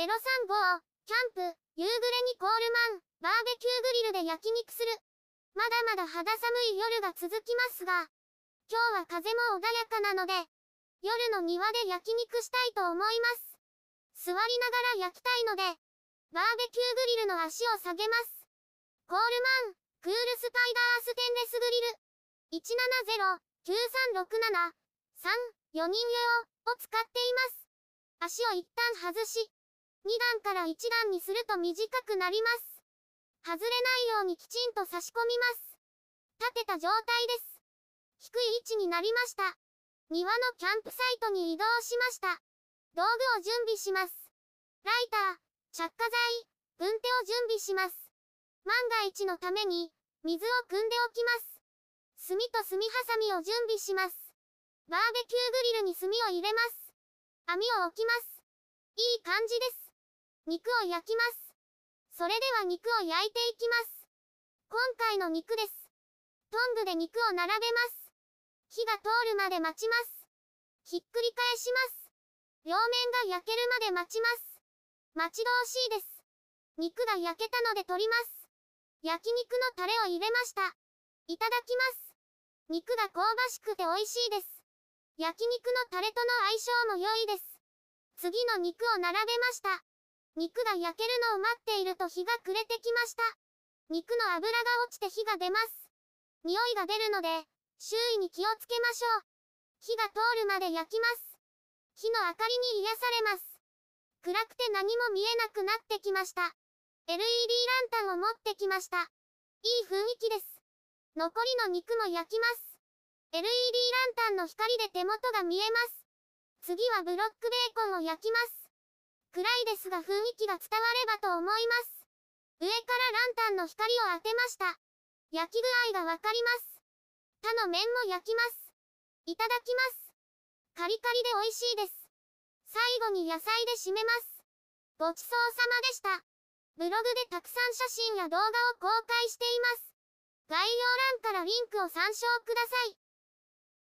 035、キャンプ、夕暮れにコールマン、バーベキューグリルで焼肉する。まだまだ肌寒い夜が続きますが、今日は風も穏やかなので、夜の庭で焼肉したいと思います。座りながら焼きたいので、バーベキューグリルの足を下げます。コールマン、クールスパイダーステンレスグリル。170-9367-3、4人用を使っています。足を一旦外し、2段から1段にすると短くなります。外れないようにきちんと差し込みます。立てた状態です。低い位置になりました。庭のキャンプサイトに移動しました。道具を準備します。ライター、着火剤、軍手を準備します。万が一のために、水を汲んでおきます。炭と炭ハサミを準備します。バーベキューグリルに炭を入れます。網を置きます。いい感じです。肉を焼きます。それでは肉を焼いていきます。今回の肉です。トングで肉を並べます。火が通るまで待ちます。ひっくり返します。両面が焼けるまで待ちます。待ち遠しいです。肉が焼けたので取ります。焼肉のタレを入れました。いただきます。肉が香ばしくて美味しいです。焼肉のタレとの相性も良いです。次の肉を並べました。肉が焼けるのを待っていると日が暮れてきました。肉の油が落ちて火が出ます。匂いが出るので、周囲に気をつけましょう。火が通るまで焼きます。火の明かりに癒されます。暗くて何も見えなくなってきました。LED ランタンを持ってきました。いい雰囲気です。残りの肉も焼きます。LED ランタンの光で手元が見えます。次はブロックベーコンを焼きます。暗いですが雰囲気が伝わればと思います。上からランタンの光を当てました。焼き具合がわかります。他の面も焼きます。いただきます。カリカリで美味しいです。最後に野菜で締めます。ごちそうさまでした。ブログでたくさん写真や動画を公開しています。概要欄からリンクを参照ください。